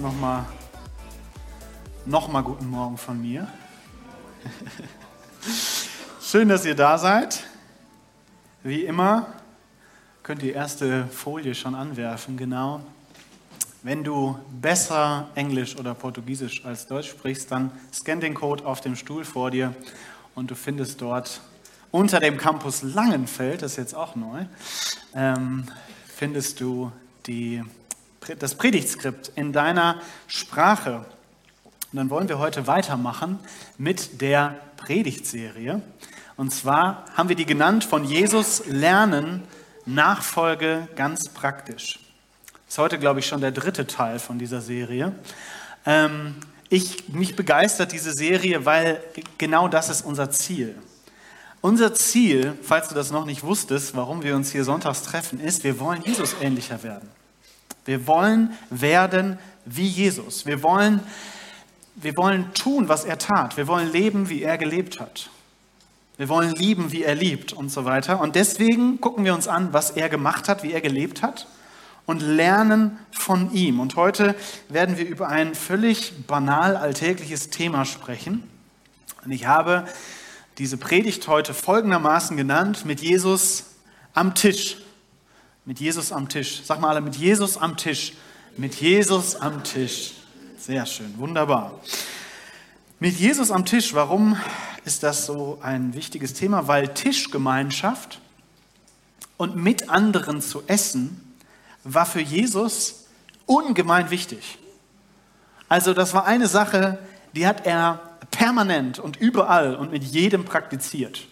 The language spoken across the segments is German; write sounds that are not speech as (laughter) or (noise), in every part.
jetzt nochmal noch mal guten Morgen von mir. Schön, dass ihr da seid. Wie immer könnt ihr die erste Folie schon anwerfen, genau. Wenn du besser Englisch oder Portugiesisch als Deutsch sprichst, dann scan den Code auf dem Stuhl vor dir und du findest dort unter dem Campus Langenfeld, das ist jetzt auch neu, ähm, findest du die, das Predigtskript in deiner Sprache. Und dann wollen wir heute weitermachen mit der Predigtserie. Und zwar haben wir die genannt von Jesus lernen, Nachfolge ganz praktisch. Das ist heute, glaube ich, schon der dritte Teil von dieser Serie. Ähm, ich, mich begeistert diese Serie, weil genau das ist unser Ziel. Unser Ziel, falls du das noch nicht wusstest, warum wir uns hier sonntags treffen, ist, wir wollen Jesus ähnlicher werden. Wir wollen werden wie Jesus. Wir wollen, wir wollen tun, was er tat. Wir wollen leben, wie er gelebt hat. Wir wollen lieben, wie er liebt und so weiter. Und deswegen gucken wir uns an, was er gemacht hat, wie er gelebt hat und lernen von ihm. Und heute werden wir über ein völlig banal alltägliches Thema sprechen. Und ich habe diese Predigt heute folgendermaßen genannt, mit Jesus am Tisch. Mit Jesus am Tisch. Sag mal alle, mit Jesus am Tisch. Mit Jesus am Tisch. Sehr schön, wunderbar. Mit Jesus am Tisch, warum ist das so ein wichtiges Thema? Weil Tischgemeinschaft und mit anderen zu essen war für Jesus ungemein wichtig. Also das war eine Sache, die hat er permanent und überall und mit jedem praktiziert.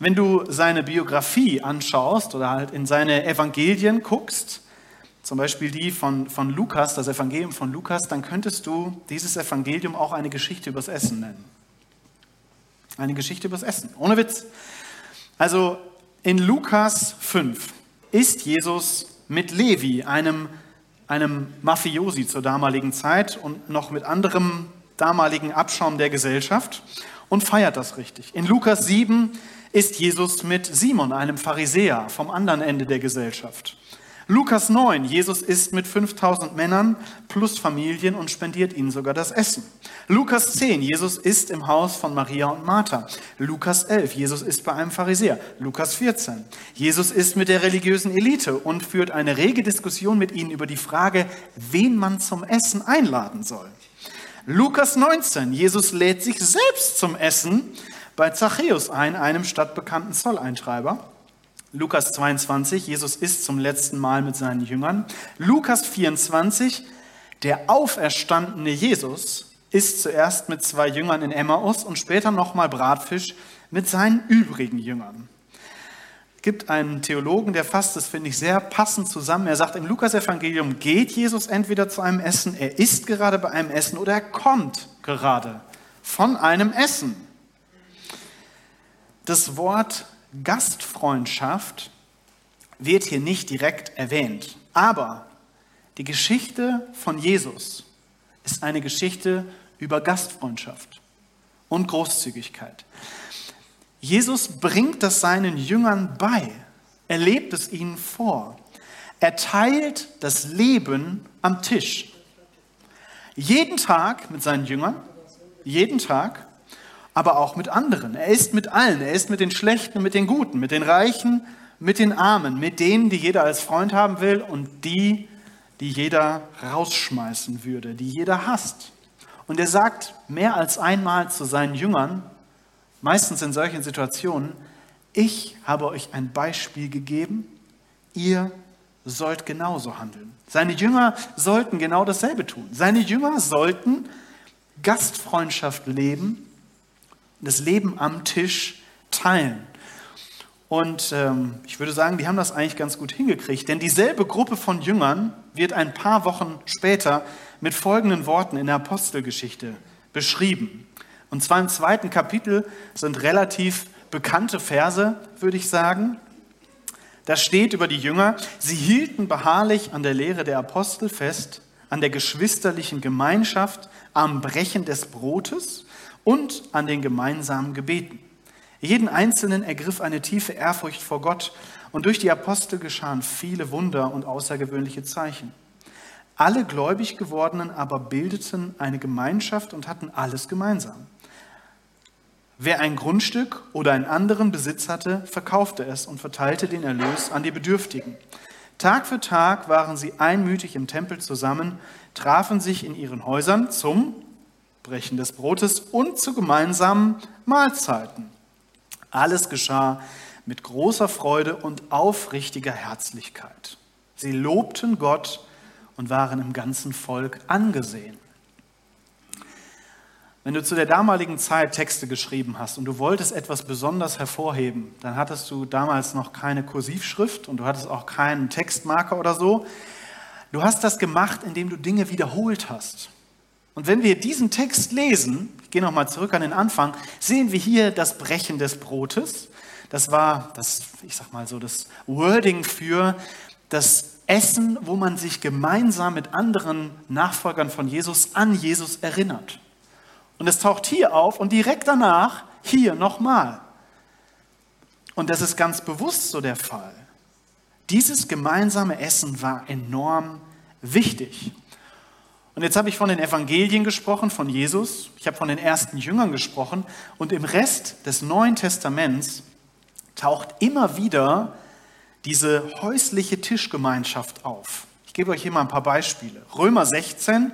Wenn du seine Biografie anschaust oder halt in seine Evangelien guckst, zum Beispiel die von, von Lukas, das Evangelium von Lukas, dann könntest du dieses Evangelium auch eine Geschichte übers Essen nennen. Eine Geschichte übers Essen, ohne Witz. Also in Lukas 5 ist Jesus mit Levi, einem, einem Mafiosi zur damaligen Zeit und noch mit anderem damaligen Abschaum der Gesellschaft und feiert das richtig. In Lukas 7 ist Jesus mit Simon, einem Pharisäer vom anderen Ende der Gesellschaft. Lukas 9, Jesus isst mit 5000 Männern plus Familien und spendiert ihnen sogar das Essen. Lukas 10, Jesus isst im Haus von Maria und Martha. Lukas 11, Jesus isst bei einem Pharisäer. Lukas 14, Jesus isst mit der religiösen Elite und führt eine rege Diskussion mit ihnen über die Frage, wen man zum Essen einladen soll. Lukas 19, Jesus lädt sich selbst zum Essen bei Zachäus ein, einem stadtbekannten Zolleintreiber. Lukas 22, Jesus isst zum letzten Mal mit seinen Jüngern. Lukas 24, der auferstandene Jesus isst zuerst mit zwei Jüngern in Emmaus und später nochmal Bratfisch mit seinen übrigen Jüngern. Es gibt einen Theologen, der fasst das, finde ich, sehr passend zusammen. Er sagt, im Lukas-Evangelium geht Jesus entweder zu einem Essen, er ist gerade bei einem Essen oder er kommt gerade von einem Essen. Das Wort Gastfreundschaft wird hier nicht direkt erwähnt. Aber die Geschichte von Jesus ist eine Geschichte über Gastfreundschaft und Großzügigkeit. Jesus bringt das seinen Jüngern bei. Er lebt es ihnen vor. Er teilt das Leben am Tisch. Jeden Tag mit seinen Jüngern, jeden Tag aber auch mit anderen. Er ist mit allen. Er ist mit den Schlechten, mit den Guten, mit den Reichen, mit den Armen, mit denen, die jeder als Freund haben will und die, die jeder rausschmeißen würde, die jeder hasst. Und er sagt mehr als einmal zu seinen Jüngern, meistens in solchen Situationen, ich habe euch ein Beispiel gegeben, ihr sollt genauso handeln. Seine Jünger sollten genau dasselbe tun. Seine Jünger sollten Gastfreundschaft leben das Leben am Tisch teilen. Und ähm, ich würde sagen, die haben das eigentlich ganz gut hingekriegt, denn dieselbe Gruppe von Jüngern wird ein paar Wochen später mit folgenden Worten in der Apostelgeschichte beschrieben. Und zwar im zweiten Kapitel sind relativ bekannte Verse, würde ich sagen. Da steht über die Jünger, sie hielten beharrlich an der Lehre der Apostel fest, an der geschwisterlichen Gemeinschaft, am Brechen des Brotes und an den gemeinsamen Gebeten. Jeden Einzelnen ergriff eine tiefe Ehrfurcht vor Gott und durch die Apostel geschahen viele Wunder und außergewöhnliche Zeichen. Alle gläubig gewordenen aber bildeten eine Gemeinschaft und hatten alles gemeinsam. Wer ein Grundstück oder einen anderen Besitz hatte, verkaufte es und verteilte den Erlös an die Bedürftigen. Tag für Tag waren sie einmütig im Tempel zusammen, trafen sich in ihren Häusern zum Brechen des Brotes und zu gemeinsamen Mahlzeiten. Alles geschah mit großer Freude und aufrichtiger Herzlichkeit. Sie lobten Gott und waren im ganzen Volk angesehen. Wenn du zu der damaligen Zeit Texte geschrieben hast und du wolltest etwas besonders hervorheben, dann hattest du damals noch keine Kursivschrift und du hattest auch keinen Textmarker oder so. Du hast das gemacht, indem du Dinge wiederholt hast. Und wenn wir diesen Text lesen, ich gehe nochmal zurück an den Anfang, sehen wir hier das Brechen des Brotes. Das war das, ich sag mal so, das Wording für das Essen, wo man sich gemeinsam mit anderen Nachfolgern von Jesus an Jesus erinnert. Und es taucht hier auf und direkt danach hier nochmal. Und das ist ganz bewusst so der Fall. Dieses gemeinsame Essen war enorm wichtig. Und jetzt habe ich von den Evangelien gesprochen, von Jesus, ich habe von den ersten Jüngern gesprochen und im Rest des Neuen Testaments taucht immer wieder diese häusliche Tischgemeinschaft auf. Ich gebe euch hier mal ein paar Beispiele. Römer 16,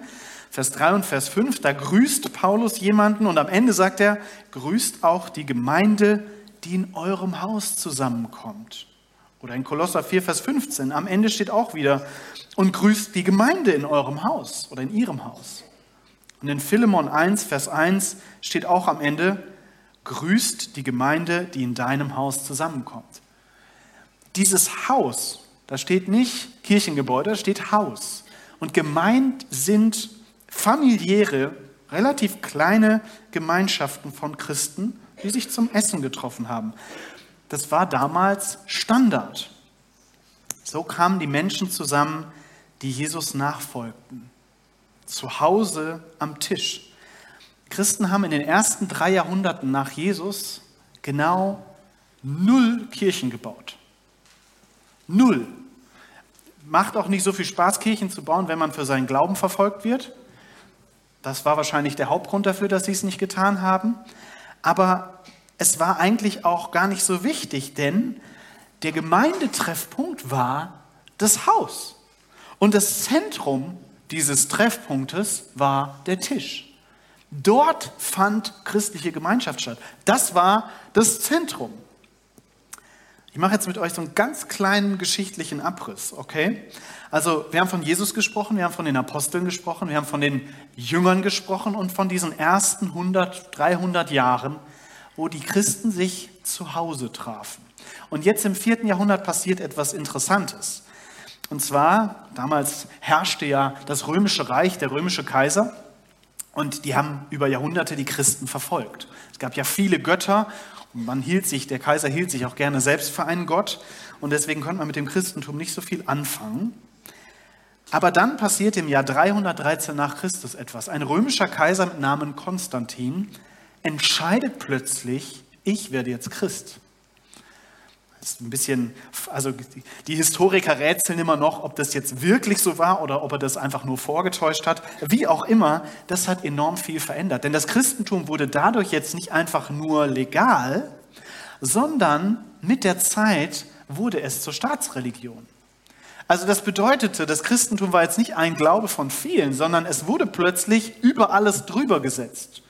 Vers 3 und Vers 5, da grüßt Paulus jemanden und am Ende sagt er, grüßt auch die Gemeinde, die in eurem Haus zusammenkommt. Oder in Kolosser 4, Vers 15, am Ende steht auch wieder, und grüßt die Gemeinde in eurem Haus oder in ihrem Haus. Und in Philemon 1, Vers 1 steht auch am Ende, grüßt die Gemeinde, die in deinem Haus zusammenkommt. Dieses Haus, da steht nicht Kirchengebäude, da steht Haus. Und gemeint sind familiäre, relativ kleine Gemeinschaften von Christen, die sich zum Essen getroffen haben. Das war damals Standard. So kamen die Menschen zusammen, die Jesus nachfolgten. Zu Hause am Tisch. Christen haben in den ersten drei Jahrhunderten nach Jesus genau null Kirchen gebaut. Null. Macht auch nicht so viel Spaß, Kirchen zu bauen, wenn man für seinen Glauben verfolgt wird. Das war wahrscheinlich der Hauptgrund dafür, dass sie es nicht getan haben. Aber es war eigentlich auch gar nicht so wichtig, denn der Gemeindetreffpunkt war das Haus. Und das Zentrum dieses Treffpunktes war der Tisch. Dort fand christliche Gemeinschaft statt. Das war das Zentrum. Ich mache jetzt mit euch so einen ganz kleinen geschichtlichen Abriss, okay? Also, wir haben von Jesus gesprochen, wir haben von den Aposteln gesprochen, wir haben von den Jüngern gesprochen und von diesen ersten 100, 300 Jahren, wo die Christen sich zu Hause trafen. Und jetzt im vierten Jahrhundert passiert etwas Interessantes. Und zwar, damals herrschte ja das römische Reich, der römische Kaiser, und die haben über Jahrhunderte die Christen verfolgt. Es gab ja viele Götter man hielt sich, der Kaiser hielt sich auch gerne selbst für einen Gott und deswegen konnte man mit dem Christentum nicht so viel anfangen. Aber dann passiert im Jahr 313 nach Christus etwas. Ein römischer Kaiser mit Namen Konstantin entscheidet plötzlich, ich werde jetzt Christ. Ist ein bisschen, also die Historiker rätseln immer noch, ob das jetzt wirklich so war oder ob er das einfach nur vorgetäuscht hat. Wie auch immer, das hat enorm viel verändert. Denn das Christentum wurde dadurch jetzt nicht einfach nur legal, sondern mit der Zeit wurde es zur Staatsreligion. Also das bedeutete, das Christentum war jetzt nicht ein Glaube von vielen, sondern es wurde plötzlich über alles drüber gesetzt.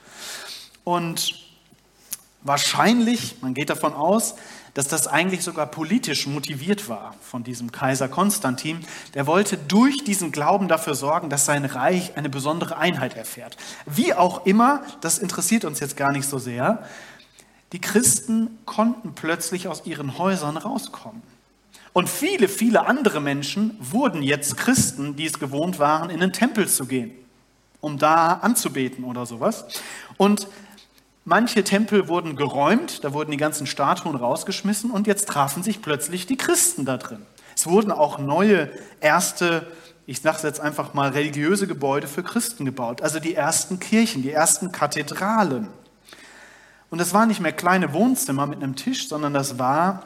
Und wahrscheinlich, man geht davon aus, dass das eigentlich sogar politisch motiviert war von diesem Kaiser Konstantin. Der wollte durch diesen Glauben dafür sorgen, dass sein Reich eine besondere Einheit erfährt. Wie auch immer, das interessiert uns jetzt gar nicht so sehr. Die Christen konnten plötzlich aus ihren Häusern rauskommen. Und viele, viele andere Menschen wurden jetzt Christen, die es gewohnt waren, in den Tempel zu gehen, um da anzubeten oder sowas. Und Manche Tempel wurden geräumt, da wurden die ganzen Statuen rausgeschmissen und jetzt trafen sich plötzlich die Christen da drin. Es wurden auch neue erste, ich sage es jetzt einfach mal, religiöse Gebäude für Christen gebaut, also die ersten Kirchen, die ersten Kathedralen. Und das waren nicht mehr kleine Wohnzimmer mit einem Tisch, sondern das war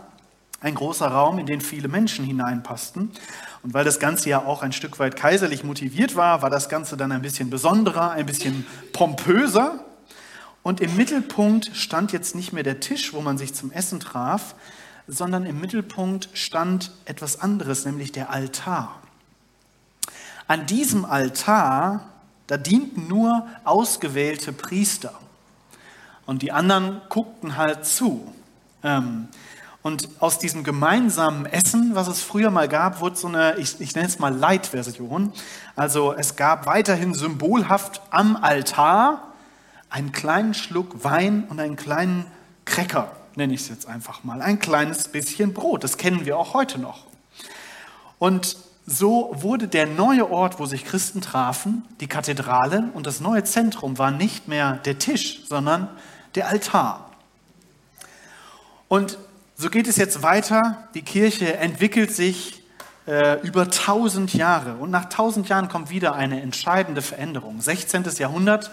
ein großer Raum, in den viele Menschen hineinpassten. Und weil das Ganze ja auch ein Stück weit kaiserlich motiviert war, war das Ganze dann ein bisschen besonderer, ein bisschen pompöser. Und im Mittelpunkt stand jetzt nicht mehr der Tisch, wo man sich zum Essen traf, sondern im Mittelpunkt stand etwas anderes, nämlich der Altar. An diesem Altar, da dienten nur ausgewählte Priester. Und die anderen guckten halt zu. Ähm, und aus diesem gemeinsamen Essen, was es früher mal gab, wurde so eine, ich, ich nenne es mal Light-Version. Also es gab weiterhin symbolhaft am Altar einen kleinen Schluck Wein und einen kleinen Cracker, nenne ich es jetzt einfach mal. Ein kleines bisschen Brot. Das kennen wir auch heute noch. Und so wurde der neue Ort, wo sich Christen trafen, die Kathedrale und das neue Zentrum war nicht mehr der Tisch, sondern der Altar. Und so geht es jetzt weiter. Die Kirche entwickelt sich äh, über tausend Jahre. Und nach tausend Jahren kommt wieder eine entscheidende Veränderung. 16. Jahrhundert.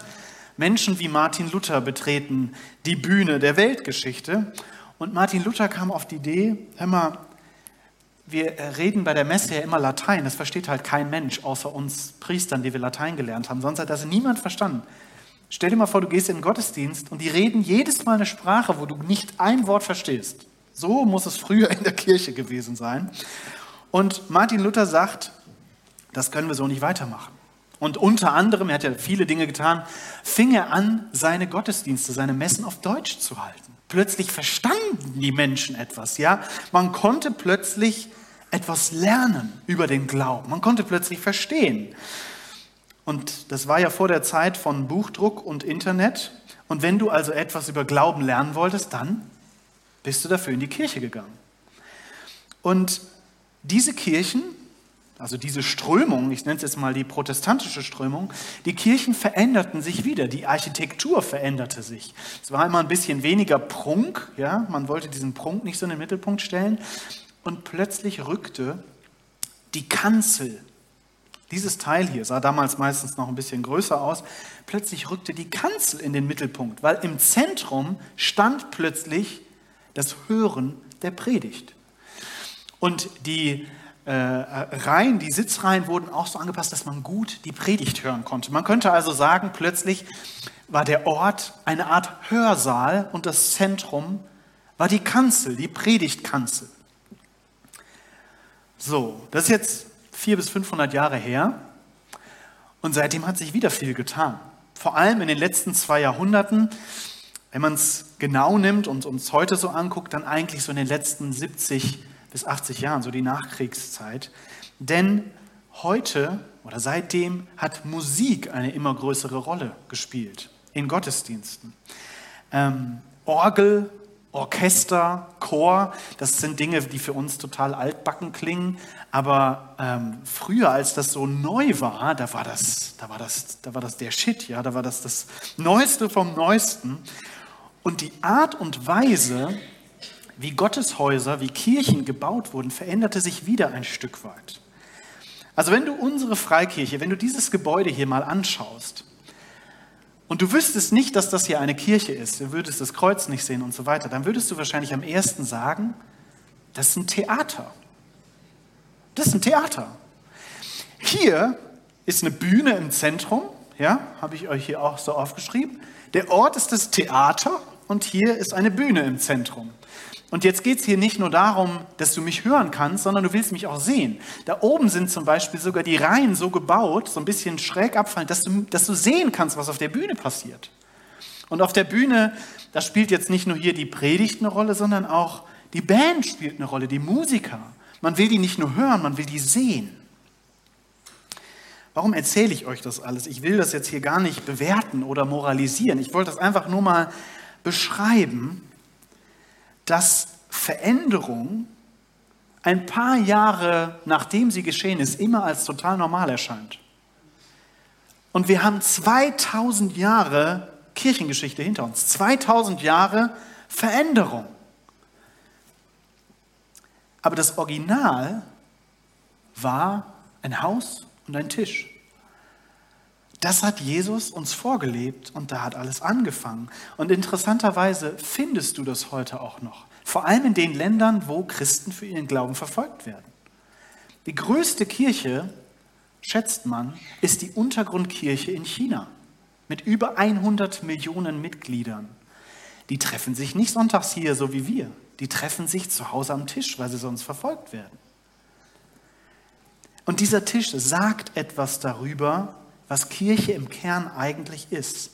Menschen wie Martin Luther betreten die Bühne der Weltgeschichte. Und Martin Luther kam auf die Idee, hör mal, wir reden bei der Messe ja immer Latein. Das versteht halt kein Mensch, außer uns Priestern, die wir Latein gelernt haben. Sonst hat das niemand verstanden. Stell dir mal vor, du gehst in den Gottesdienst und die reden jedes Mal eine Sprache, wo du nicht ein Wort verstehst. So muss es früher in der Kirche gewesen sein. Und Martin Luther sagt, das können wir so nicht weitermachen. Und unter anderem, er hat ja viele Dinge getan, fing er an, seine Gottesdienste, seine Messen auf Deutsch zu halten. Plötzlich verstanden die Menschen etwas, ja? Man konnte plötzlich etwas lernen über den Glauben. Man konnte plötzlich verstehen. Und das war ja vor der Zeit von Buchdruck und Internet. Und wenn du also etwas über Glauben lernen wolltest, dann bist du dafür in die Kirche gegangen. Und diese Kirchen, also diese Strömung, ich nenne es jetzt mal die protestantische Strömung, die Kirchen veränderten sich wieder, die Architektur veränderte sich. Es war immer ein bisschen weniger Prunk, ja, man wollte diesen Prunk nicht so in den Mittelpunkt stellen und plötzlich rückte die Kanzel dieses Teil hier sah damals meistens noch ein bisschen größer aus. Plötzlich rückte die Kanzel in den Mittelpunkt, weil im Zentrum stand plötzlich das Hören der Predigt. Und die äh, Reihen, die Sitzreihen wurden auch so angepasst, dass man gut die Predigt hören konnte. Man könnte also sagen, plötzlich war der Ort eine Art Hörsaal und das Zentrum war die Kanzel, die Predigtkanzel. So, das ist jetzt 400 bis 500 Jahre her und seitdem hat sich wieder viel getan. Vor allem in den letzten zwei Jahrhunderten wenn man es genau nimmt und uns heute so anguckt, dann eigentlich so in den letzten 70 bis 80 Jahren, so die Nachkriegszeit. Denn heute oder seitdem hat Musik eine immer größere Rolle gespielt in Gottesdiensten. Ähm, Orgel, Orchester, Chor, das sind Dinge, die für uns total altbacken klingen. Aber ähm, früher, als das so neu war, da war das, da war das, da war das der Shit, ja, da war das das Neueste vom Neuesten. Und die Art und Weise, wie Gotteshäuser, wie Kirchen gebaut wurden, veränderte sich wieder ein Stück weit. Also wenn du unsere Freikirche, wenn du dieses Gebäude hier mal anschaust und du wüsstest nicht, dass das hier eine Kirche ist, du würdest das Kreuz nicht sehen und so weiter, dann würdest du wahrscheinlich am ersten sagen, das ist ein Theater. Das ist ein Theater. Hier ist eine Bühne im Zentrum, ja, habe ich euch hier auch so aufgeschrieben. Der Ort ist das Theater und hier ist eine Bühne im Zentrum. Und jetzt geht es hier nicht nur darum, dass du mich hören kannst, sondern du willst mich auch sehen. Da oben sind zum Beispiel sogar die Reihen so gebaut, so ein bisschen schräg abfallen, dass du, dass du sehen kannst, was auf der Bühne passiert. Und auf der Bühne, da spielt jetzt nicht nur hier die Predigt eine Rolle, sondern auch die Band spielt eine Rolle, die Musiker. Man will die nicht nur hören, man will die sehen. Warum erzähle ich euch das alles? Ich will das jetzt hier gar nicht bewerten oder moralisieren. Ich wollte das einfach nur mal beschreiben, dass Veränderung ein paar Jahre nachdem sie geschehen ist, immer als total normal erscheint. Und wir haben 2000 Jahre Kirchengeschichte hinter uns, 2000 Jahre Veränderung. Aber das Original war ein Haus und ein Tisch. Das hat Jesus uns vorgelebt und da hat alles angefangen. Und interessanterweise findest du das heute auch noch. Vor allem in den Ländern, wo Christen für ihren Glauben verfolgt werden. Die größte Kirche, schätzt man, ist die Untergrundkirche in China mit über 100 Millionen Mitgliedern. Die treffen sich nicht sonntags hier, so wie wir. Die treffen sich zu Hause am Tisch, weil sie sonst verfolgt werden. Und dieser Tisch sagt etwas darüber, was Kirche im Kern eigentlich ist.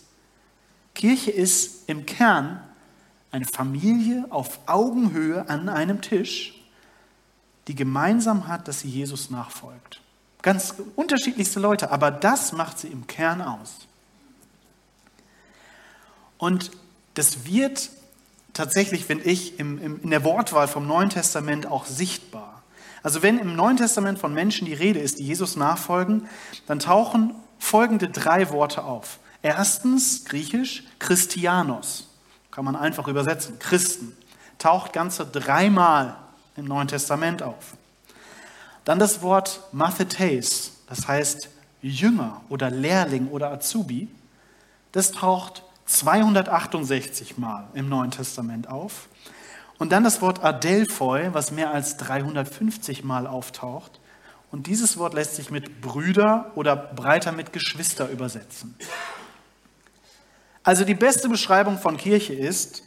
Kirche ist im Kern eine Familie auf Augenhöhe an einem Tisch, die gemeinsam hat, dass sie Jesus nachfolgt. Ganz unterschiedlichste Leute, aber das macht sie im Kern aus. Und das wird tatsächlich, finde ich, im, im, in der Wortwahl vom Neuen Testament auch sichtbar. Also wenn im Neuen Testament von Menschen die Rede ist, die Jesus nachfolgen, dann tauchen folgende drei Worte auf. Erstens, griechisch, Christianos, kann man einfach übersetzen, Christen, taucht ganze dreimal im Neuen Testament auf. Dann das Wort Mathetes, das heißt Jünger oder Lehrling oder Azubi, das taucht 268 Mal im Neuen Testament auf. Und dann das Wort Adelphoi, was mehr als 350 Mal auftaucht. Und dieses Wort lässt sich mit Brüder oder breiter mit Geschwister übersetzen. Also die beste Beschreibung von Kirche ist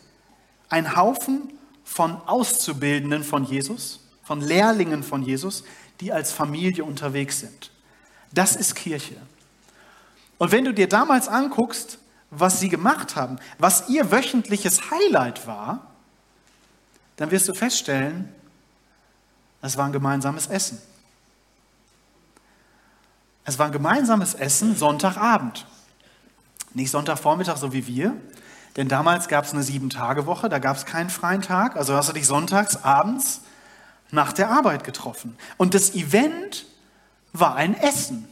ein Haufen von Auszubildenden von Jesus, von Lehrlingen von Jesus, die als Familie unterwegs sind. Das ist Kirche. Und wenn du dir damals anguckst, was sie gemacht haben, was ihr wöchentliches Highlight war, dann wirst du feststellen, es war ein gemeinsames Essen. Es war ein gemeinsames Essen Sonntagabend. Nicht Sonntagvormittag, so wie wir, denn damals gab es eine Sieben-Tage-Woche, da gab es keinen freien Tag. Also hast du dich sonntags abends nach der Arbeit getroffen. Und das Event war ein Essen.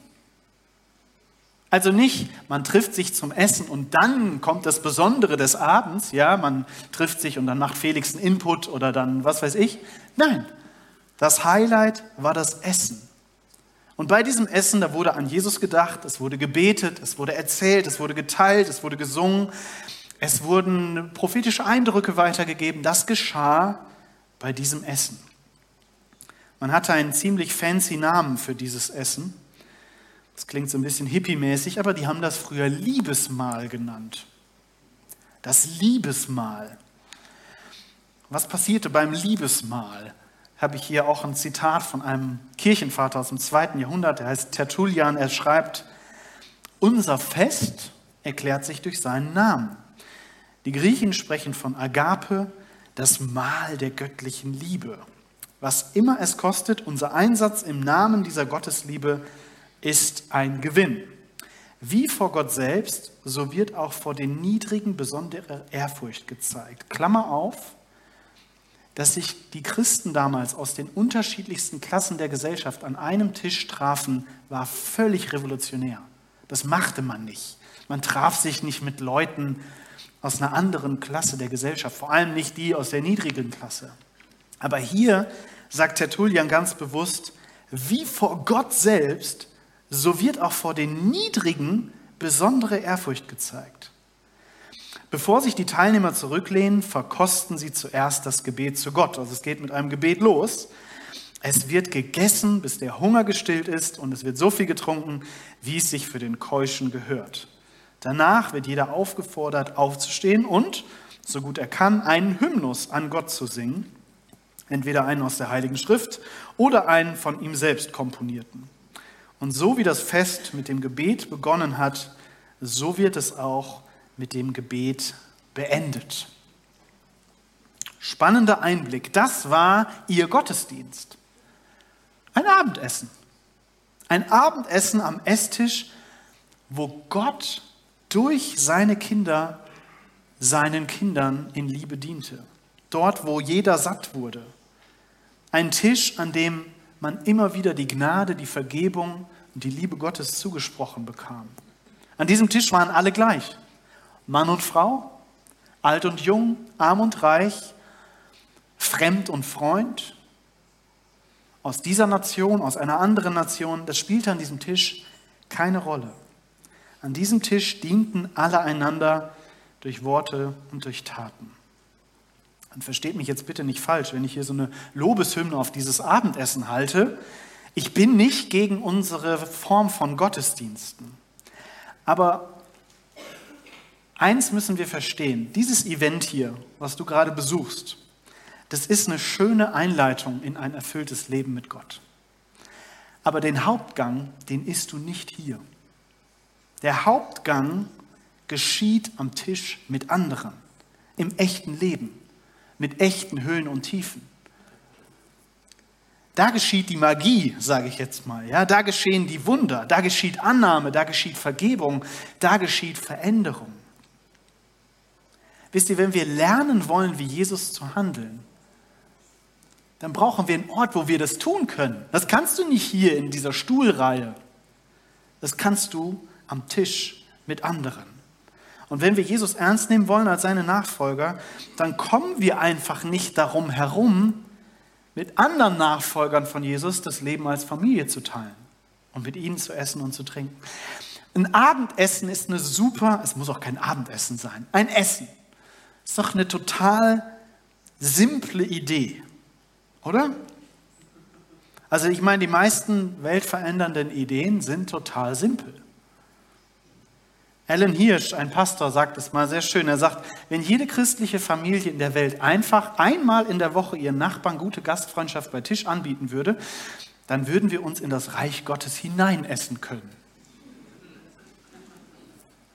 Also nicht, man trifft sich zum Essen und dann kommt das Besondere des Abends, ja, man trifft sich und dann macht Felix einen Input oder dann was weiß ich. Nein, das Highlight war das Essen. Und bei diesem Essen, da wurde an Jesus gedacht, es wurde gebetet, es wurde erzählt, es wurde geteilt, es wurde gesungen, es wurden prophetische Eindrücke weitergegeben. Das geschah bei diesem Essen. Man hatte einen ziemlich fancy Namen für dieses Essen. Das klingt so ein bisschen hippie-mäßig, aber die haben das früher Liebesmahl genannt. Das Liebesmahl. Was passierte beim Liebesmahl? Habe ich hier auch ein Zitat von einem Kirchenvater aus dem zweiten Jahrhundert, der heißt Tertullian. Er schreibt: Unser Fest erklärt sich durch seinen Namen. Die Griechen sprechen von Agape, das Mahl der göttlichen Liebe. Was immer es kostet, unser Einsatz im Namen dieser Gottesliebe ist ein Gewinn. Wie vor Gott selbst, so wird auch vor den Niedrigen besondere Ehrfurcht gezeigt. Klammer auf, dass sich die Christen damals aus den unterschiedlichsten Klassen der Gesellschaft an einem Tisch trafen, war völlig revolutionär. Das machte man nicht. Man traf sich nicht mit Leuten aus einer anderen Klasse der Gesellschaft, vor allem nicht die aus der niedrigen Klasse. Aber hier sagt Tertullian ganz bewusst, wie vor Gott selbst so wird auch vor den Niedrigen besondere Ehrfurcht gezeigt. Bevor sich die Teilnehmer zurücklehnen, verkosten sie zuerst das Gebet zu Gott. Also es geht mit einem Gebet los. Es wird gegessen, bis der Hunger gestillt ist und es wird so viel getrunken, wie es sich für den Keuschen gehört. Danach wird jeder aufgefordert, aufzustehen und, so gut er kann, einen Hymnus an Gott zu singen. Entweder einen aus der Heiligen Schrift oder einen von ihm selbst komponierten. Und so wie das Fest mit dem Gebet begonnen hat, so wird es auch mit dem Gebet beendet. Spannender Einblick. Das war ihr Gottesdienst. Ein Abendessen. Ein Abendessen am Esstisch, wo Gott durch seine Kinder seinen Kindern in Liebe diente. Dort, wo jeder satt wurde. Ein Tisch, an dem man immer wieder die Gnade, die Vergebung und die Liebe Gottes zugesprochen bekam. An diesem Tisch waren alle gleich. Mann und Frau, alt und jung, arm und reich, fremd und Freund, aus dieser Nation, aus einer anderen Nation, das spielte an diesem Tisch keine Rolle. An diesem Tisch dienten alle einander durch Worte und durch Taten. Und versteht mich jetzt bitte nicht falsch, wenn ich hier so eine Lobeshymne auf dieses Abendessen halte. Ich bin nicht gegen unsere Form von Gottesdiensten. Aber eins müssen wir verstehen, dieses Event hier, was du gerade besuchst, das ist eine schöne Einleitung in ein erfülltes Leben mit Gott. Aber den Hauptgang, den isst du nicht hier. Der Hauptgang geschieht am Tisch mit anderen, im echten Leben, mit echten Höhen und Tiefen. Da geschieht die Magie, sage ich jetzt mal. Ja, da geschehen die Wunder, da geschieht Annahme, da geschieht Vergebung, da geschieht Veränderung. Wisst ihr, wenn wir lernen wollen, wie Jesus zu handeln, dann brauchen wir einen Ort, wo wir das tun können. Das kannst du nicht hier in dieser Stuhlreihe. Das kannst du am Tisch mit anderen. Und wenn wir Jesus ernst nehmen wollen als seine Nachfolger, dann kommen wir einfach nicht darum herum, mit anderen Nachfolgern von Jesus das Leben als Familie zu teilen und mit ihnen zu essen und zu trinken. Ein Abendessen ist eine super, es muss auch kein Abendessen sein, ein Essen. Ist doch eine total simple Idee. Oder? Also ich meine, die meisten weltverändernden Ideen sind total simpel. Alan Hirsch, ein Pastor, sagt es mal sehr schön. Er sagt, wenn jede christliche Familie in der Welt einfach einmal in der Woche ihren Nachbarn gute Gastfreundschaft bei Tisch anbieten würde, dann würden wir uns in das Reich Gottes hineinessen können.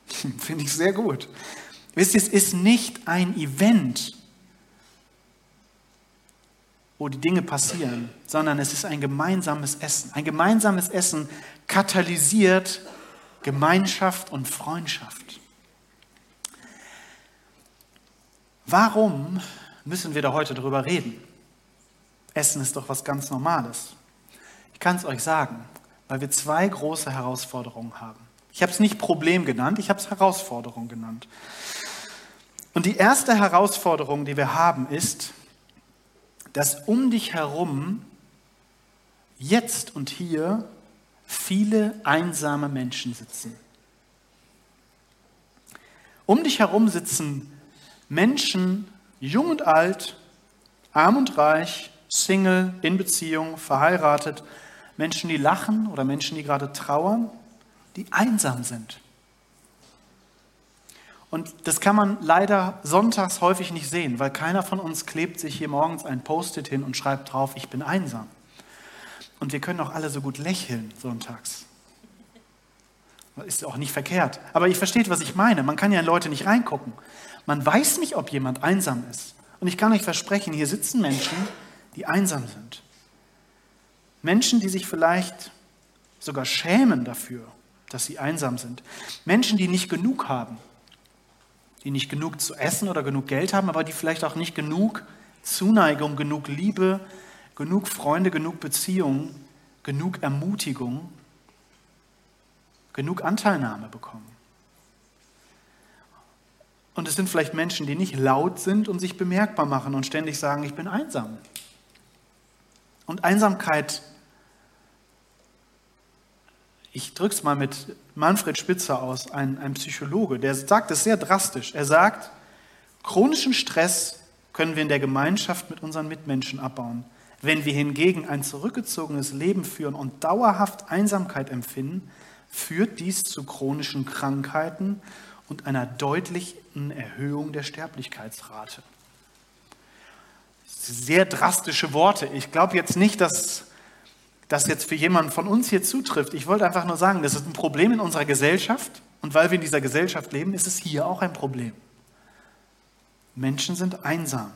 (laughs) Finde ich sehr gut. Wisst ihr, es ist nicht ein Event, wo die Dinge passieren, sondern es ist ein gemeinsames Essen. Ein gemeinsames Essen katalysiert Gemeinschaft und Freundschaft. Warum müssen wir da heute drüber reden? Essen ist doch was ganz Normales. Ich kann es euch sagen, weil wir zwei große Herausforderungen haben. Ich habe es nicht Problem genannt, ich habe es Herausforderung genannt. Und die erste Herausforderung, die wir haben, ist, dass um dich herum jetzt und hier viele einsame Menschen sitzen. Um dich herum sitzen Menschen, jung und alt, arm und reich, Single, in Beziehung, verheiratet, Menschen, die lachen oder Menschen, die gerade trauern, die einsam sind. Und das kann man leider sonntags häufig nicht sehen, weil keiner von uns klebt sich hier morgens ein Post-it hin und schreibt drauf, ich bin einsam. Und wir können auch alle so gut lächeln sonntags. Ist auch nicht verkehrt. Aber ihr versteht, was ich meine. Man kann ja in Leute nicht reingucken. Man weiß nicht, ob jemand einsam ist. Und ich kann euch versprechen, hier sitzen Menschen, die einsam sind. Menschen, die sich vielleicht sogar schämen dafür, dass sie einsam sind. Menschen, die nicht genug haben die nicht genug zu essen oder genug Geld haben, aber die vielleicht auch nicht genug Zuneigung, genug Liebe, genug Freunde, genug Beziehungen, genug Ermutigung, genug Anteilnahme bekommen. Und es sind vielleicht Menschen, die nicht laut sind und sich bemerkbar machen und ständig sagen, ich bin einsam. Und Einsamkeit ich drücke es mal mit Manfred Spitzer aus, ein, ein Psychologe, der sagt es sehr drastisch. Er sagt, chronischen Stress können wir in der Gemeinschaft mit unseren Mitmenschen abbauen. Wenn wir hingegen ein zurückgezogenes Leben führen und dauerhaft Einsamkeit empfinden, führt dies zu chronischen Krankheiten und einer deutlichen Erhöhung der Sterblichkeitsrate. Sehr drastische Worte. Ich glaube jetzt nicht, dass das jetzt für jemanden von uns hier zutrifft. Ich wollte einfach nur sagen, das ist ein Problem in unserer Gesellschaft und weil wir in dieser Gesellschaft leben, ist es hier auch ein Problem. Menschen sind einsam.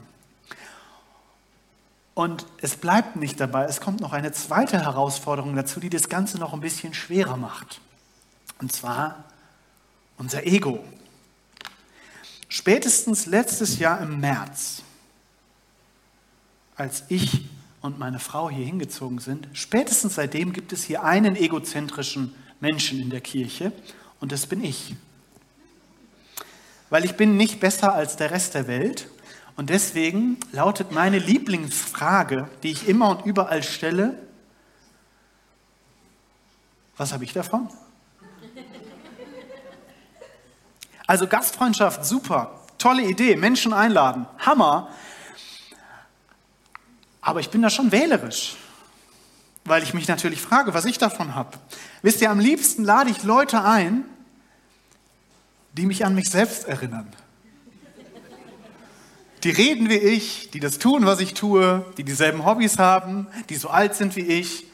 Und es bleibt nicht dabei, es kommt noch eine zweite Herausforderung dazu, die das Ganze noch ein bisschen schwerer macht. Und zwar unser Ego. Spätestens letztes Jahr im März, als ich und meine Frau hier hingezogen sind, spätestens seitdem gibt es hier einen egozentrischen Menschen in der Kirche und das bin ich. Weil ich bin nicht besser als der Rest der Welt und deswegen lautet meine Lieblingsfrage, die ich immer und überall stelle, was habe ich davon? Also Gastfreundschaft, super, tolle Idee, Menschen einladen, Hammer. Aber ich bin da schon wählerisch, weil ich mich natürlich frage, was ich davon habe. Wisst ihr, am liebsten lade ich Leute ein, die mich an mich selbst erinnern. Die reden wie ich, die das tun, was ich tue, die dieselben Hobbys haben, die so alt sind wie ich.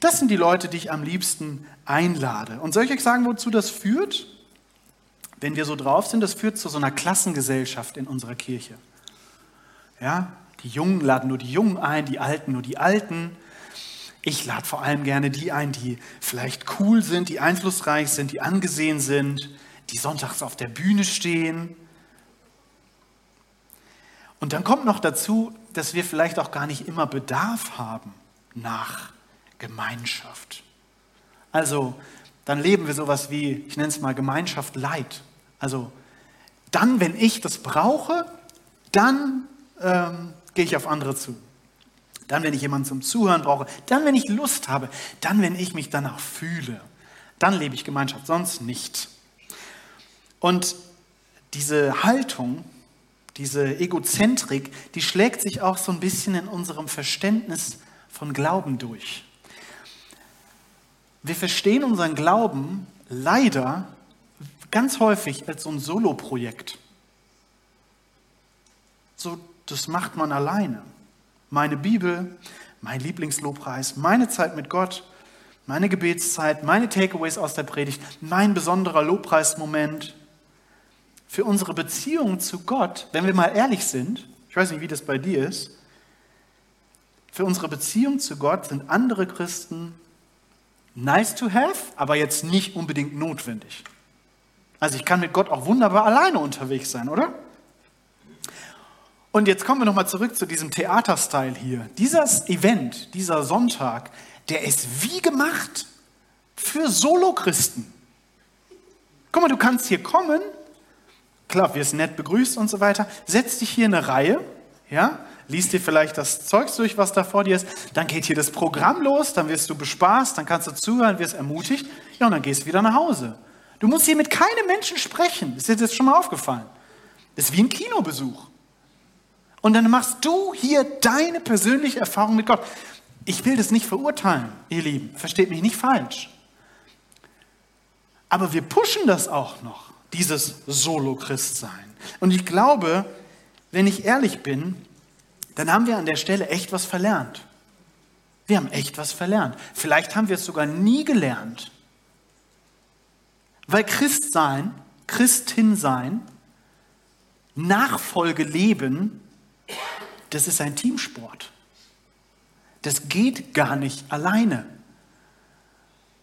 Das sind die Leute, die ich am liebsten einlade. Und soll ich euch sagen, wozu das führt? Wenn wir so drauf sind, das führt zu so einer Klassengesellschaft in unserer Kirche. Ja, die Jungen laden nur die Jungen ein, die Alten nur die Alten. Ich lade vor allem gerne die ein, die vielleicht cool sind, die einflussreich sind, die angesehen sind, die sonntags auf der Bühne stehen. Und dann kommt noch dazu, dass wir vielleicht auch gar nicht immer Bedarf haben nach Gemeinschaft. Also dann leben wir sowas wie, ich nenne es mal Gemeinschaft Leid. Also dann, wenn ich das brauche, dann ähm, gehe ich auf andere zu. Dann, wenn ich jemanden zum Zuhören brauche, dann, wenn ich Lust habe, dann, wenn ich mich danach fühle, dann lebe ich Gemeinschaft, sonst nicht. Und diese Haltung, diese Egozentrik, die schlägt sich auch so ein bisschen in unserem Verständnis von Glauben durch. Wir verstehen unseren Glauben leider ganz häufig als so ein Solo-Projekt. So, das macht man alleine. Meine Bibel, mein Lieblingslobpreis, meine Zeit mit Gott, meine Gebetszeit, meine Takeaways aus der Predigt, mein besonderer Lobpreismoment. Für unsere Beziehung zu Gott, wenn wir mal ehrlich sind, ich weiß nicht, wie das bei dir ist, für unsere Beziehung zu Gott sind andere Christen nice to have, aber jetzt nicht unbedingt notwendig. Also ich kann mit Gott auch wunderbar alleine unterwegs sein, oder? Und jetzt kommen wir nochmal zurück zu diesem Theaterstyle hier. Dieses Event, dieser Sonntag, der ist wie gemacht für Solochristen. Guck mal, du kannst hier kommen, klar, wirst nett begrüßt und so weiter, setz dich hier in eine Reihe, ja, liest dir vielleicht das Zeugs durch, was da vor dir ist, dann geht hier das Programm los, dann wirst du bespaßt, dann kannst du zuhören, wirst ermutigt, ja, und dann gehst du wieder nach Hause. Du musst hier mit keinem Menschen sprechen. Ist dir das schon mal aufgefallen? Das ist wie ein Kinobesuch. Und dann machst du hier deine persönliche Erfahrung mit Gott. Ich will das nicht verurteilen, ihr Lieben. Versteht mich nicht falsch. Aber wir pushen das auch noch, dieses Solo-Christsein. Und ich glaube, wenn ich ehrlich bin, dann haben wir an der Stelle echt was verlernt. Wir haben echt was verlernt. Vielleicht haben wir es sogar nie gelernt. Weil Christsein, Christin sein, Nachfolge leben, das ist ein Teamsport. Das geht gar nicht alleine.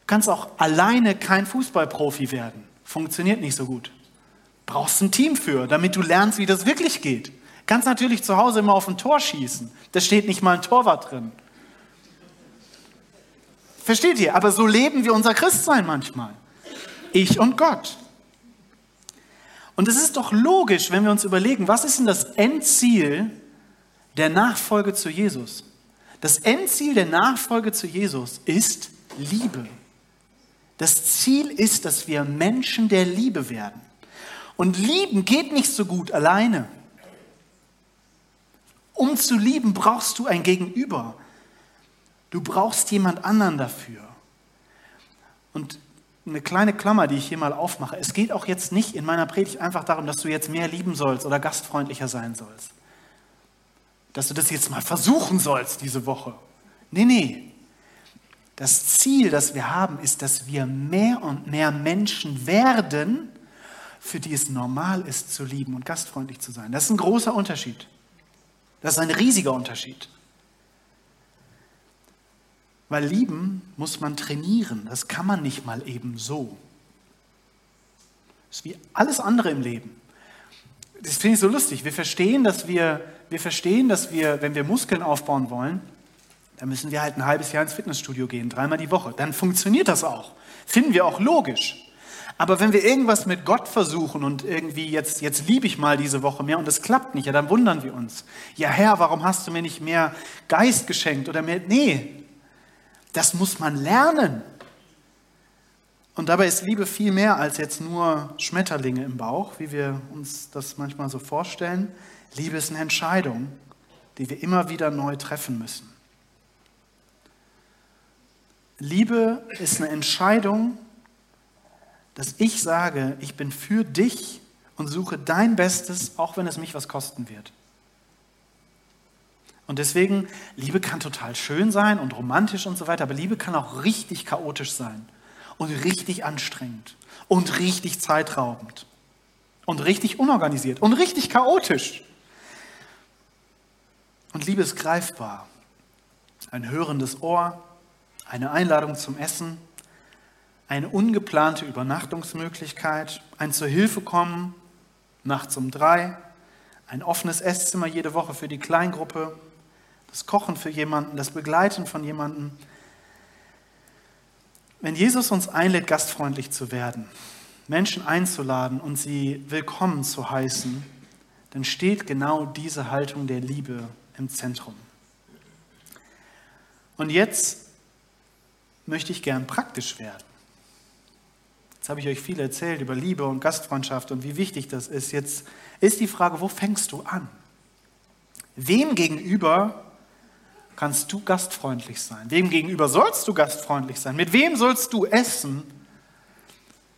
Du kannst auch alleine kein Fußballprofi werden. Funktioniert nicht so gut. Brauchst ein Team für, damit du lernst, wie das wirklich geht. Kannst natürlich zu Hause immer auf ein Tor schießen. Da steht nicht mal ein Torwart drin. Versteht ihr? Aber so leben wir unser Christsein manchmal ich und Gott. Und es ist doch logisch, wenn wir uns überlegen, was ist denn das Endziel der Nachfolge zu Jesus? Das Endziel der Nachfolge zu Jesus ist Liebe. Das Ziel ist, dass wir Menschen der Liebe werden. Und lieben geht nicht so gut alleine. Um zu lieben brauchst du ein Gegenüber. Du brauchst jemand anderen dafür. Und eine kleine Klammer, die ich hier mal aufmache. Es geht auch jetzt nicht in meiner Predigt einfach darum, dass du jetzt mehr lieben sollst oder gastfreundlicher sein sollst. Dass du das jetzt mal versuchen sollst diese Woche. Nee, nee. Das Ziel, das wir haben, ist, dass wir mehr und mehr Menschen werden, für die es normal ist zu lieben und gastfreundlich zu sein. Das ist ein großer Unterschied. Das ist ein riesiger Unterschied. Weil lieben muss man trainieren. Das kann man nicht mal eben so. Das ist wie alles andere im Leben. Das finde ich so lustig. Wir verstehen, dass wir, wir verstehen, dass wir, wenn wir Muskeln aufbauen wollen, dann müssen wir halt ein halbes Jahr ins Fitnessstudio gehen, dreimal die Woche. Dann funktioniert das auch. Finden wir auch logisch. Aber wenn wir irgendwas mit Gott versuchen und irgendwie jetzt, jetzt liebe ich mal diese Woche mehr und es klappt nicht, ja, dann wundern wir uns. Ja, Herr, warum hast du mir nicht mehr Geist geschenkt oder mehr? Nee, das muss man lernen. Und dabei ist Liebe viel mehr als jetzt nur Schmetterlinge im Bauch, wie wir uns das manchmal so vorstellen. Liebe ist eine Entscheidung, die wir immer wieder neu treffen müssen. Liebe ist eine Entscheidung, dass ich sage, ich bin für dich und suche dein Bestes, auch wenn es mich was kosten wird. Und deswegen, Liebe kann total schön sein und romantisch und so weiter, aber Liebe kann auch richtig chaotisch sein und richtig anstrengend und richtig zeitraubend und richtig unorganisiert und richtig chaotisch. Und Liebe ist greifbar. Ein hörendes Ohr, eine Einladung zum Essen, eine ungeplante Übernachtungsmöglichkeit, ein zur Hilfe kommen, nachts um drei, ein offenes Esszimmer jede Woche für die Kleingruppe, das Kochen für jemanden, das Begleiten von jemandem. Wenn Jesus uns einlädt, gastfreundlich zu werden, Menschen einzuladen und sie willkommen zu heißen, dann steht genau diese Haltung der Liebe im Zentrum. Und jetzt möchte ich gern praktisch werden. Jetzt habe ich euch viel erzählt über Liebe und Gastfreundschaft und wie wichtig das ist. Jetzt ist die Frage, wo fängst du an? Wem gegenüber kannst du gastfreundlich sein? Wem gegenüber sollst du gastfreundlich sein? Mit wem sollst du essen?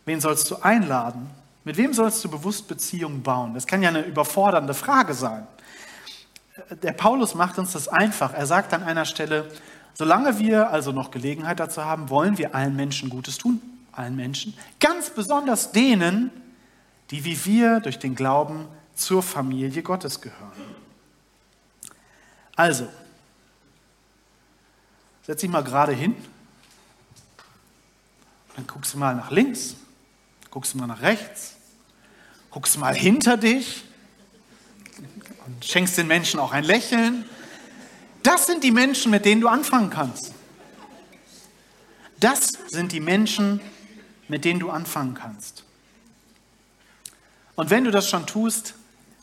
Wen sollst du einladen? Mit wem sollst du bewusst Beziehungen bauen? Das kann ja eine überfordernde Frage sein. Der Paulus macht uns das einfach. Er sagt an einer Stelle, Solange wir also noch Gelegenheit dazu haben, wollen wir allen Menschen Gutes tun. Allen Menschen. Ganz besonders denen, die wie wir durch den Glauben zur Familie Gottes gehören. Also, setz dich mal gerade hin. Dann guckst du mal nach links, guckst du mal nach rechts, guckst du mal hinter dich und schenkst den Menschen auch ein Lächeln das sind die Menschen, mit denen du anfangen kannst. Das sind die Menschen, mit denen du anfangen kannst. Und wenn du das schon tust,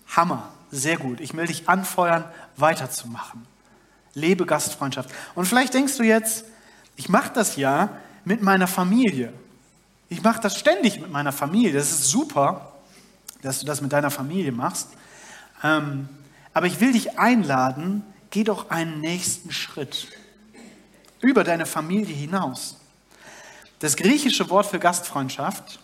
Hammer, sehr gut. Ich will dich anfeuern, weiterzumachen. Lebe Gastfreundschaft. Und vielleicht denkst du jetzt, ich mache das ja mit meiner Familie. Ich mache das ständig mit meiner Familie. Das ist super, dass du das mit deiner Familie machst. Ähm, aber ich will dich einladen, geh doch einen nächsten Schritt über deine Familie hinaus. Das griechische Wort für Gastfreundschaft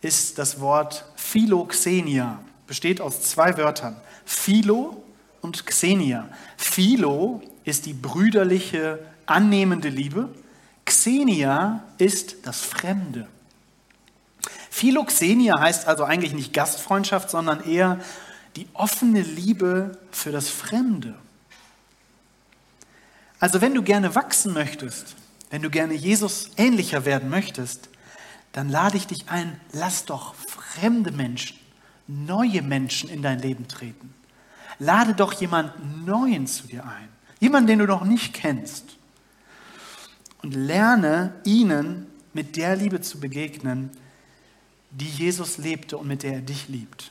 ist das Wort Philoxenia, besteht aus zwei Wörtern, Philo und Xenia. Philo ist die brüderliche, annehmende Liebe, Xenia ist das Fremde. Philoxenia heißt also eigentlich nicht Gastfreundschaft, sondern eher die offene Liebe für das Fremde. Also wenn du gerne wachsen möchtest, wenn du gerne Jesus ähnlicher werden möchtest, dann lade ich dich ein, lass doch fremde Menschen, neue Menschen in dein Leben treten. Lade doch jemanden Neuen zu dir ein, jemanden, den du noch nicht kennst. Und lerne ihnen mit der Liebe zu begegnen, die Jesus lebte und mit der er dich liebt.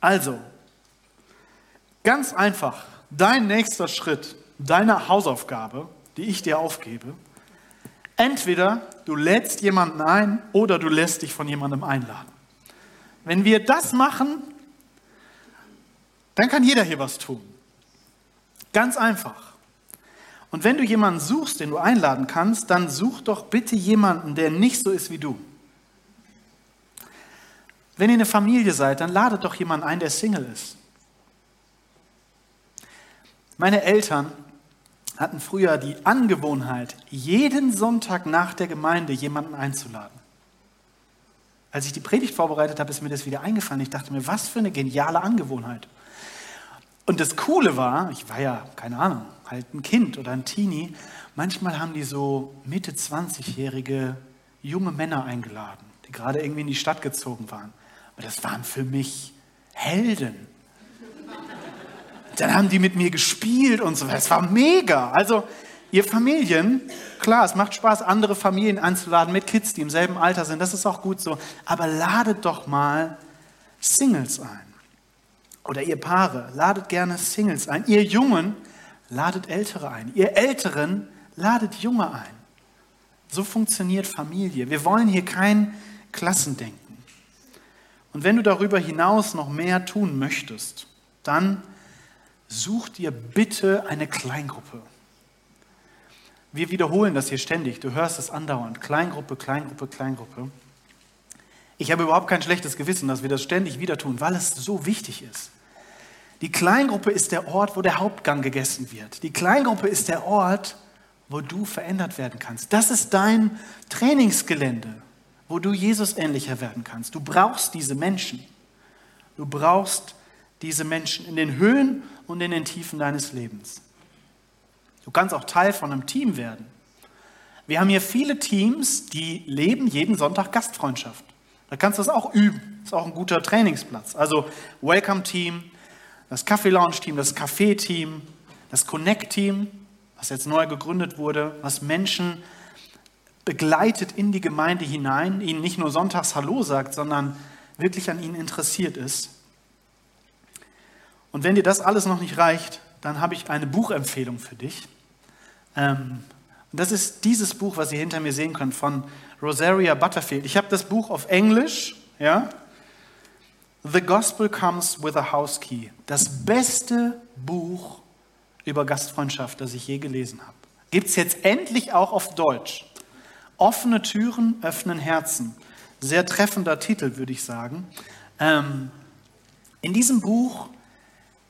Also, ganz einfach, dein nächster Schritt deine Hausaufgabe, die ich dir aufgebe, entweder du lädst jemanden ein oder du lässt dich von jemandem einladen. Wenn wir das machen, dann kann jeder hier was tun. Ganz einfach. Und wenn du jemanden suchst, den du einladen kannst, dann such doch bitte jemanden, der nicht so ist wie du. Wenn ihr eine Familie seid, dann ladet doch jemanden ein, der Single ist. Meine Eltern hatten früher die Angewohnheit, jeden Sonntag nach der Gemeinde jemanden einzuladen. Als ich die Predigt vorbereitet habe, ist mir das wieder eingefallen. Ich dachte mir, was für eine geniale Angewohnheit. Und das Coole war, ich war ja, keine Ahnung, halt ein Kind oder ein Teenie, manchmal haben die so Mitte 20-jährige junge Männer eingeladen, die gerade irgendwie in die Stadt gezogen waren. Aber das waren für mich Helden. Dann haben die mit mir gespielt und so weiter. Es war mega. Also, ihr Familien, klar, es macht Spaß, andere Familien einzuladen mit Kids, die im selben Alter sind. Das ist auch gut so. Aber ladet doch mal Singles ein. Oder ihr Paare, ladet gerne Singles ein. Ihr Jungen, ladet Ältere ein. Ihr Älteren, ladet Junge ein. So funktioniert Familie. Wir wollen hier kein Klassendenken. Und wenn du darüber hinaus noch mehr tun möchtest, dann such dir bitte eine Kleingruppe. Wir wiederholen das hier ständig. Du hörst es andauernd. Kleingruppe, Kleingruppe, Kleingruppe. Ich habe überhaupt kein schlechtes Gewissen, dass wir das ständig wieder tun, weil es so wichtig ist. Die Kleingruppe ist der Ort, wo der Hauptgang gegessen wird. Die Kleingruppe ist der Ort, wo du verändert werden kannst. Das ist dein Trainingsgelände, wo du Jesus ähnlicher werden kannst. Du brauchst diese Menschen. Du brauchst diese Menschen in den Höhen und in den Tiefen deines Lebens. Du kannst auch Teil von einem Team werden. Wir haben hier viele Teams, die leben jeden Sonntag Gastfreundschaft. Da kannst du das auch üben. Das ist auch ein guter Trainingsplatz. Also Welcome Team, das Kaffee Lounge Team, das Café Team, das Connect Team, was jetzt neu gegründet wurde, was Menschen begleitet in die Gemeinde hinein, ihnen nicht nur sonntags Hallo sagt, sondern wirklich an ihnen interessiert ist. Und wenn dir das alles noch nicht reicht, dann habe ich eine Buchempfehlung für dich. Ähm, das ist dieses Buch, was ihr hinter mir sehen könnt, von Rosaria Butterfield. Ich habe das Buch auf Englisch, ja. The Gospel Comes with a House Key. Das beste Buch über Gastfreundschaft, das ich je gelesen habe. Gibt es jetzt endlich auch auf Deutsch. Offene Türen öffnen Herzen. Sehr treffender Titel, würde ich sagen. Ähm, in diesem Buch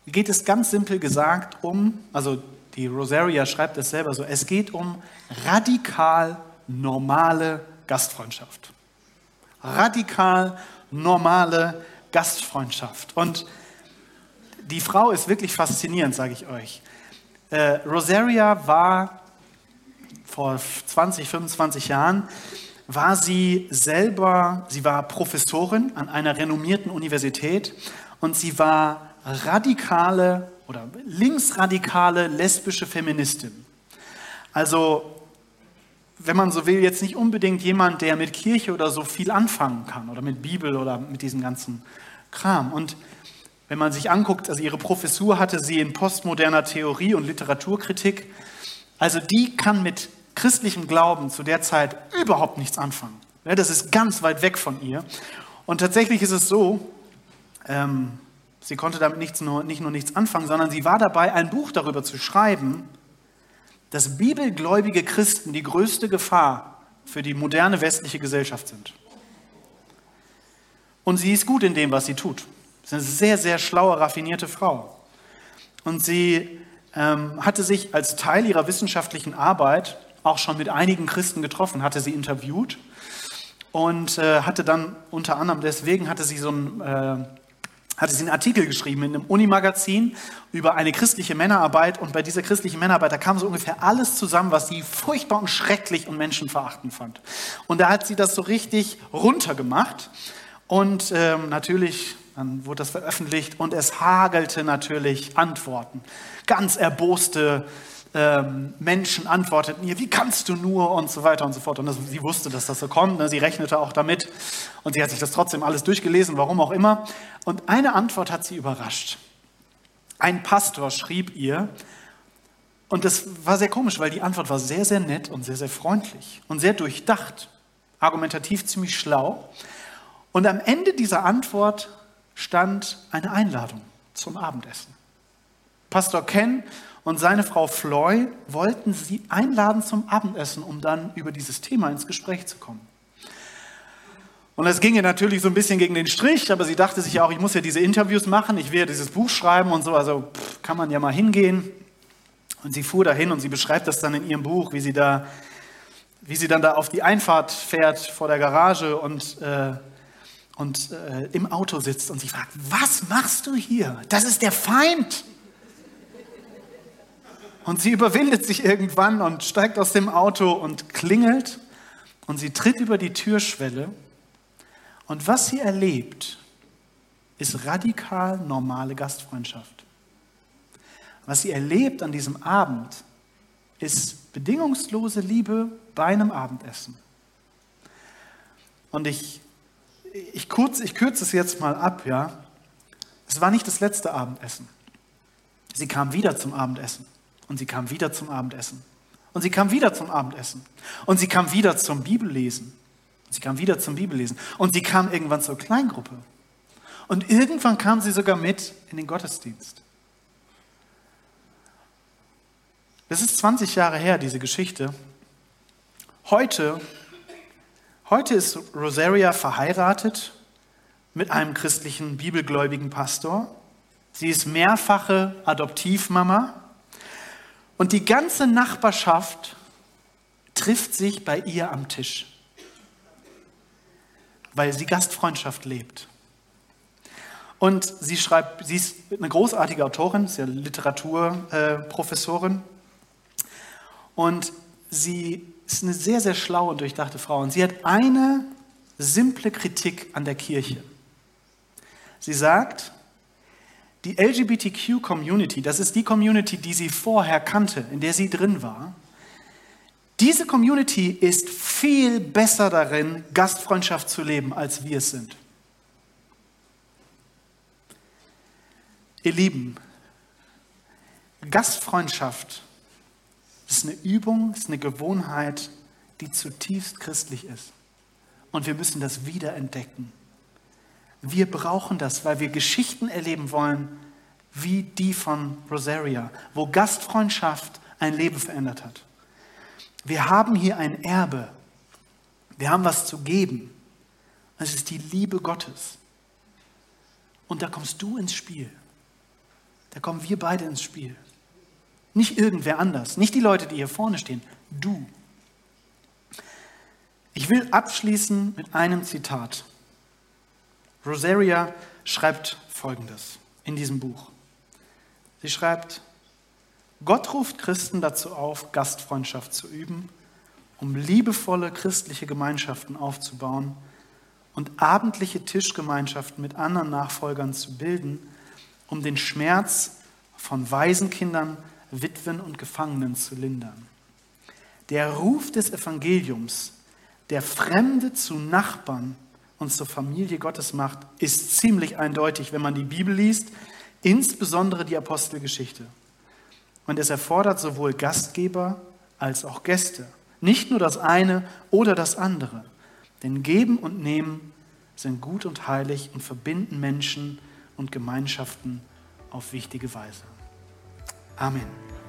geht es ganz simpel gesagt um, also die Rosaria schreibt es selber so, es geht um radikal normale Gastfreundschaft. Radikal normale Gastfreundschaft. Und die Frau ist wirklich faszinierend, sage ich euch. Äh, Rosaria war vor 20, 25 Jahren, war sie selber, sie war Professorin an einer renommierten Universität und sie war radikale oder linksradikale lesbische Feministin. Also, wenn man so will, jetzt nicht unbedingt jemand, der mit Kirche oder so viel anfangen kann oder mit Bibel oder mit diesem ganzen Kram. Und wenn man sich anguckt, also ihre Professur hatte sie in postmoderner Theorie und Literaturkritik. Also die kann mit christlichem Glauben zu der Zeit überhaupt nichts anfangen. Das ist ganz weit weg von ihr. Und tatsächlich ist es so, ähm, Sie konnte damit nichts nur, nicht nur nichts anfangen, sondern sie war dabei, ein Buch darüber zu schreiben, dass bibelgläubige Christen die größte Gefahr für die moderne westliche Gesellschaft sind. Und sie ist gut in dem, was sie tut. Sie ist eine sehr, sehr schlaue, raffinierte Frau. Und sie ähm, hatte sich als Teil ihrer wissenschaftlichen Arbeit auch schon mit einigen Christen getroffen, hatte sie interviewt und äh, hatte dann unter anderem deswegen hatte sie so ein äh, hatte sie einen Artikel geschrieben in einem Unimagazin über eine christliche Männerarbeit und bei dieser christlichen Männerarbeit, da kam so ungefähr alles zusammen, was sie furchtbar und schrecklich und menschenverachtend fand. Und da hat sie das so richtig runtergemacht und ähm, natürlich, dann wurde das veröffentlicht und es hagelte natürlich Antworten, ganz erboste ähm, Menschen antworteten ihr, wie kannst du nur und so weiter und so fort. Und das, sie wusste, dass das so kommt, ne? sie rechnete auch damit und sie hat sich das trotzdem alles durchgelesen, warum auch immer. Und eine Antwort hat sie überrascht. Ein Pastor schrieb ihr, und das war sehr komisch, weil die Antwort war sehr, sehr nett und sehr, sehr freundlich und sehr durchdacht, argumentativ ziemlich schlau. Und am Ende dieser Antwort stand eine Einladung zum Abendessen. Pastor Ken und seine Frau Floy wollten sie einladen zum Abendessen, um dann über dieses Thema ins Gespräch zu kommen. Und es ging ihr natürlich so ein bisschen gegen den Strich, aber sie dachte sich auch, ich muss ja diese Interviews machen, ich will ja dieses Buch schreiben und so, also pff, kann man ja mal hingehen. Und sie fuhr dahin und sie beschreibt das dann in ihrem Buch, wie sie da, wie sie dann da auf die Einfahrt fährt vor der Garage und, äh, und äh, im Auto sitzt und sie fragt, was machst du hier? Das ist der Feind. Und sie überwindet sich irgendwann und steigt aus dem Auto und klingelt und sie tritt über die Türschwelle. Und was sie erlebt, ist radikal normale Gastfreundschaft. Was sie erlebt an diesem Abend, ist bedingungslose Liebe bei einem Abendessen. Und ich, ich, kurz, ich kürze es jetzt mal ab, ja. Es war nicht das letzte Abendessen. Sie kam wieder zum Abendessen. Und sie kam wieder zum Abendessen. Und sie kam wieder zum Abendessen. Und sie kam wieder zum Bibellesen. Sie kam wieder zum Bibellesen. Und sie kam irgendwann zur Kleingruppe. Und irgendwann kam sie sogar mit in den Gottesdienst. Das ist 20 Jahre her, diese Geschichte. Heute, heute ist Rosaria verheiratet mit einem christlichen, bibelgläubigen Pastor. Sie ist mehrfache Adoptivmama. Und die ganze Nachbarschaft trifft sich bei ihr am Tisch, weil sie Gastfreundschaft lebt. Und sie schreibt, sie ist eine großartige Autorin, ist ja Literaturprofessorin. Äh, und sie ist eine sehr, sehr schlaue und durchdachte Frau. Und sie hat eine simple Kritik an der Kirche. Sie sagt, die LGBTQ-Community, das ist die Community, die sie vorher kannte, in der sie drin war, diese Community ist viel besser darin, Gastfreundschaft zu leben, als wir es sind. Ihr Lieben, Gastfreundschaft ist eine Übung, ist eine Gewohnheit, die zutiefst christlich ist. Und wir müssen das wieder entdecken. Wir brauchen das, weil wir Geschichten erleben wollen, wie die von Rosaria, wo Gastfreundschaft ein Leben verändert hat. Wir haben hier ein Erbe. Wir haben was zu geben. Es ist die Liebe Gottes. Und da kommst du ins Spiel. Da kommen wir beide ins Spiel. Nicht irgendwer anders, nicht die Leute, die hier vorne stehen, du. Ich will abschließen mit einem Zitat. Rosaria schreibt Folgendes in diesem Buch. Sie schreibt, Gott ruft Christen dazu auf, Gastfreundschaft zu üben, um liebevolle christliche Gemeinschaften aufzubauen und abendliche Tischgemeinschaften mit anderen Nachfolgern zu bilden, um den Schmerz von Waisenkindern, Witwen und Gefangenen zu lindern. Der Ruf des Evangeliums, der Fremde zu Nachbarn und zur Familie Gottes macht, ist ziemlich eindeutig, wenn man die Bibel liest, insbesondere die Apostelgeschichte. Und es erfordert sowohl Gastgeber als auch Gäste. Nicht nur das eine oder das andere. Denn Geben und Nehmen sind gut und heilig und verbinden Menschen und Gemeinschaften auf wichtige Weise. Amen.